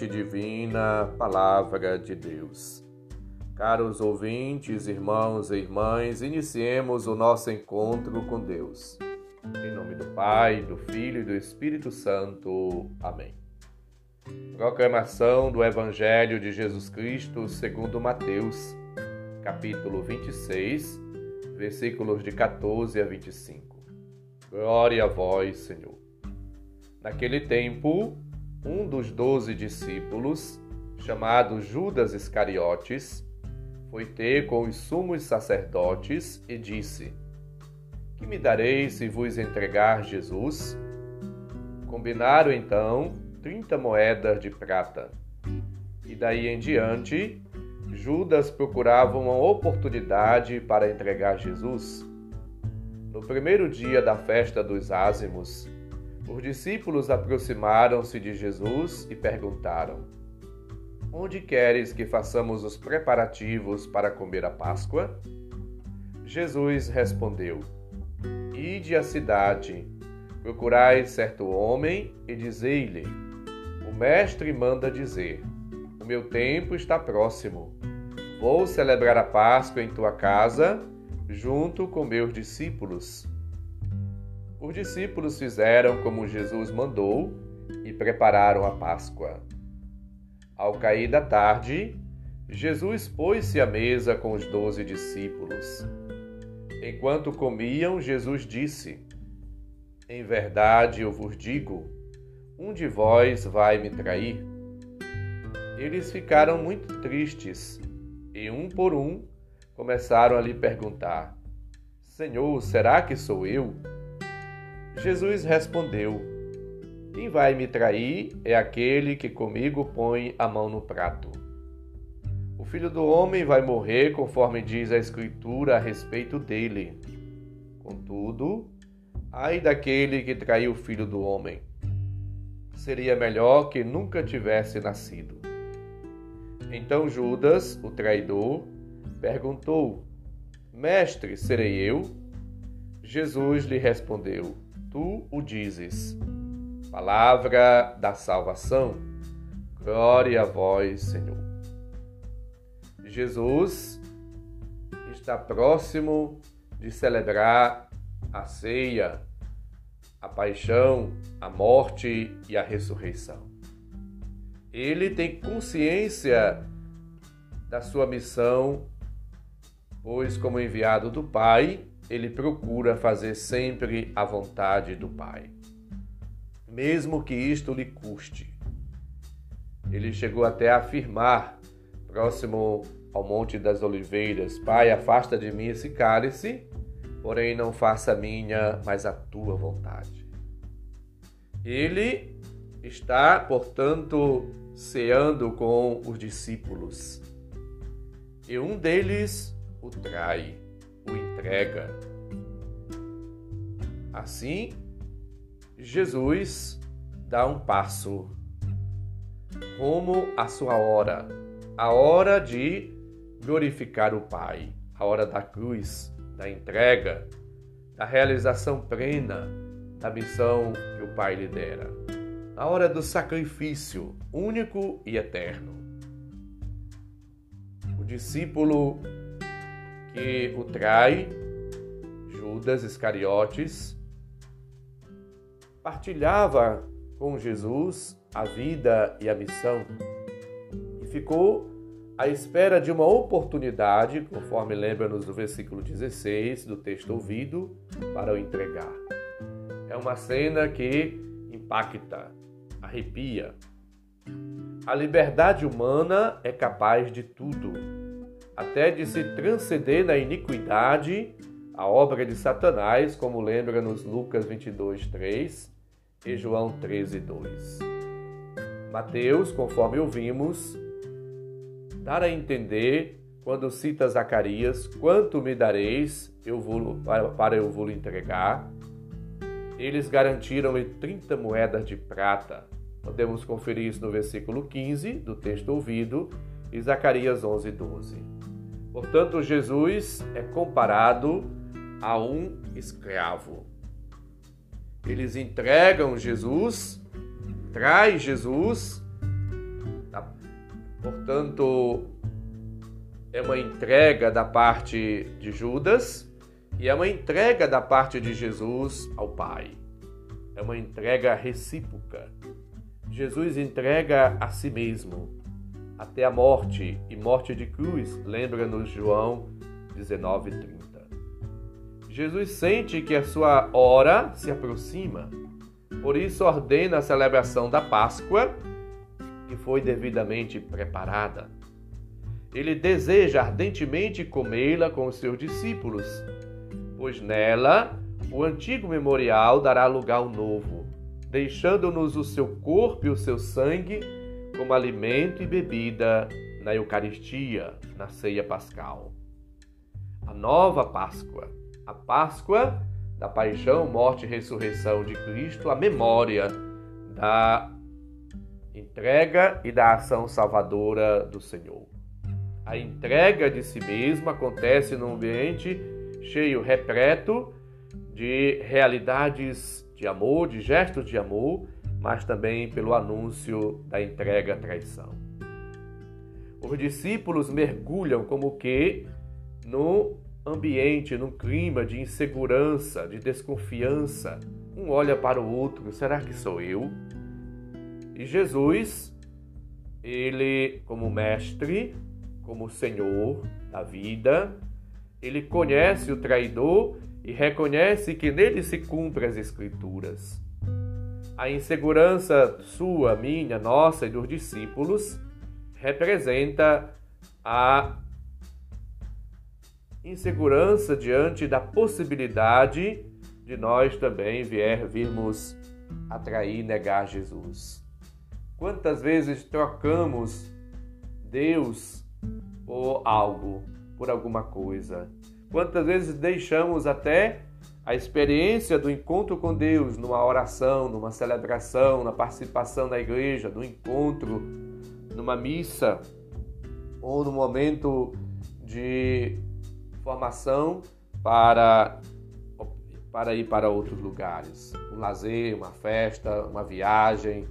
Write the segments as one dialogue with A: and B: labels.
A: divina, Palavra de Deus. Caros ouvintes, irmãos e irmãs, iniciemos o nosso encontro com Deus. Em nome do Pai, do Filho e do Espírito Santo. Amém. Proclamação do Evangelho de Jesus Cristo segundo Mateus, capítulo 26, versículos de 14 a 25. Glória a vós, Senhor. Naquele tempo, um dos doze discípulos, chamado Judas Iscariotes, foi ter com os sumos sacerdotes e disse: Que me dareis se vos entregar Jesus? Combinaram então trinta moedas de prata. E daí em diante, Judas procurava uma oportunidade para entregar Jesus. No primeiro dia da festa dos ázimos, os discípulos aproximaram-se de Jesus e perguntaram: Onde queres que façamos os preparativos para comer a Páscoa? Jesus respondeu: Ide à cidade, procurai certo homem e dizei-lhe: O mestre manda dizer: O meu tempo está próximo. Vou celebrar a Páscoa em tua casa, junto com meus discípulos. Os discípulos fizeram como Jesus mandou e prepararam a Páscoa. Ao cair da tarde, Jesus pôs-se à mesa com os doze discípulos. Enquanto comiam, Jesus disse: Em verdade eu vos digo, um de vós vai me trair. Eles ficaram muito tristes e, um por um, começaram a lhe perguntar: Senhor, será que sou eu? Jesus respondeu: Quem vai me trair é aquele que comigo põe a mão no prato. O filho do homem vai morrer conforme diz a Escritura a respeito dele. Contudo, ai daquele que traiu o filho do homem. Seria melhor que nunca tivesse nascido. Então Judas, o traidor, perguntou: Mestre, serei eu? Jesus lhe respondeu: tu o dizes. Palavra da salvação. Glória a vós, Senhor. Jesus está próximo de celebrar a ceia, a paixão, a morte e a ressurreição. Ele tem consciência da sua missão, pois, como enviado do Pai, ele procura fazer sempre a vontade do Pai, mesmo que isto lhe custe. Ele chegou até a afirmar, próximo ao Monte das Oliveiras: Pai, afasta de mim esse cálice, porém não faça a minha, mas a tua vontade. Ele está, portanto, ceando com os discípulos. E um deles o trai o entrega. Assim, Jesus dá um passo rumo à sua hora, a hora de glorificar o Pai, a hora da cruz, da entrega, da realização plena da missão que o Pai lhe dera, a hora do sacrifício único e eterno. O discípulo que o trai, Judas Iscariotes, partilhava com Jesus a vida e a missão e ficou à espera de uma oportunidade, conforme lembra-nos do versículo 16 do texto ouvido, para o entregar. É uma cena que impacta, arrepia. A liberdade humana é capaz de tudo até de se transcender na iniquidade, a obra de Satanás, como lembra-nos Lucas 22, 3 e João 13, 2. Mateus, conforme ouvimos, dar a entender, quando cita Zacarias, quanto me dareis eu vou, para eu vou entregar. Eles garantiram-lhe 30 moedas de prata. Podemos conferir isso no versículo 15 do texto ouvido e Zacarias 11, 12. Portanto, Jesus é comparado a um escravo. Eles entregam Jesus, traz Jesus Portanto, é uma entrega da parte de Judas e é uma entrega da parte de Jesus ao Pai. É uma entrega recíproca. Jesus entrega a si mesmo até a morte e morte de cruz, lembra-nos João 19:30. Jesus sente que a sua hora se aproxima, por isso ordena a celebração da Páscoa, que foi devidamente preparada. Ele deseja ardentemente comê-la com os seus discípulos, pois nela o antigo memorial dará lugar ao novo, deixando-nos o seu corpo e o seu sangue como alimento e bebida na Eucaristia, na ceia pascal. A nova Páscoa, a Páscoa da paixão, morte e ressurreição de Cristo, a memória da entrega e da ação salvadora do Senhor. A entrega de si mesmo acontece num ambiente cheio, repleto de realidades de amor, de gestos de amor, mas também pelo anúncio da entrega à traição. Os discípulos mergulham como que no ambiente, num clima de insegurança, de desconfiança. Um olha para o outro, será que sou eu? E Jesus, ele como mestre, como Senhor da vida, ele conhece o traidor e reconhece que nele se cumprem as escrituras. A insegurança sua, minha, nossa e dos discípulos representa a insegurança diante da possibilidade de nós também vier virmos atrair negar Jesus. Quantas vezes trocamos Deus por algo, por alguma coisa? Quantas vezes deixamos até a experiência do encontro com Deus numa oração, numa celebração, na participação na igreja, no encontro, numa missa ou no momento de formação para para ir para outros lugares, um lazer, uma festa, uma viagem,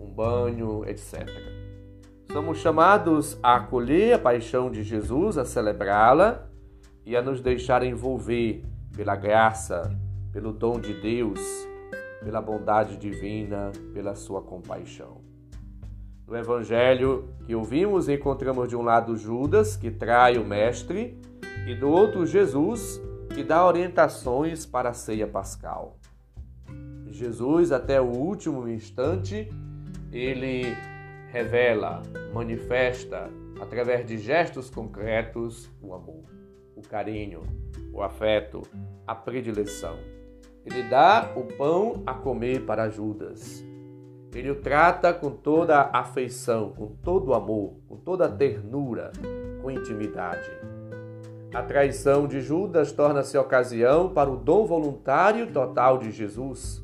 A: um banho, etc. Somos chamados a acolher a paixão de Jesus, a celebrá-la e a nos deixar envolver pela graça, pelo dom de Deus, pela bondade divina, pela sua compaixão. No evangelho que ouvimos, encontramos de um lado Judas, que trai o mestre, e do outro Jesus, que dá orientações para a ceia pascal. Jesus, até o último instante, ele revela, manifesta, através de gestos concretos, o amor, o carinho, o afeto, a predileção. Ele dá o pão a comer para Judas. Ele o trata com toda a afeição, com todo o amor, com toda a ternura, com intimidade. A traição de Judas torna-se ocasião para o dom voluntário total de Jesus.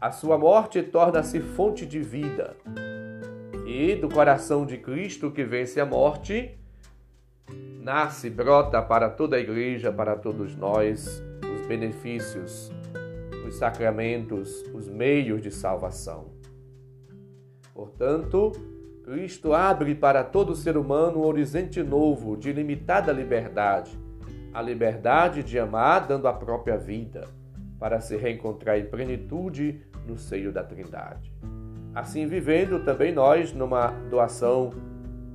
A: A sua morte torna-se fonte de vida. E do coração de Cristo que vence a morte, nasce, brota para toda a igreja, para todos nós, os benefícios, os sacramentos, os meios de salvação. Portanto, Cristo abre para todo ser humano um horizonte novo de limitada liberdade, a liberdade de amar dando a própria vida, para se reencontrar em plenitude no seio da Trindade. Assim vivendo também nós numa doação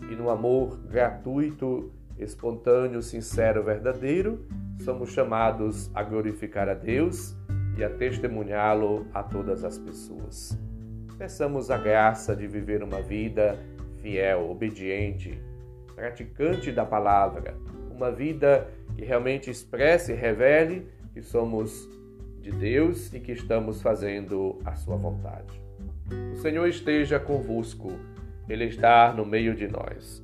A: e no amor gratuito espontâneo, sincero, verdadeiro, somos chamados a glorificar a Deus e a testemunhá-lo a todas as pessoas. Peçamos a graça de viver uma vida fiel, obediente, praticante da palavra, uma vida que realmente expresse e revele que somos de Deus e que estamos fazendo a sua vontade. O Senhor esteja convosco, Ele está no meio de nós.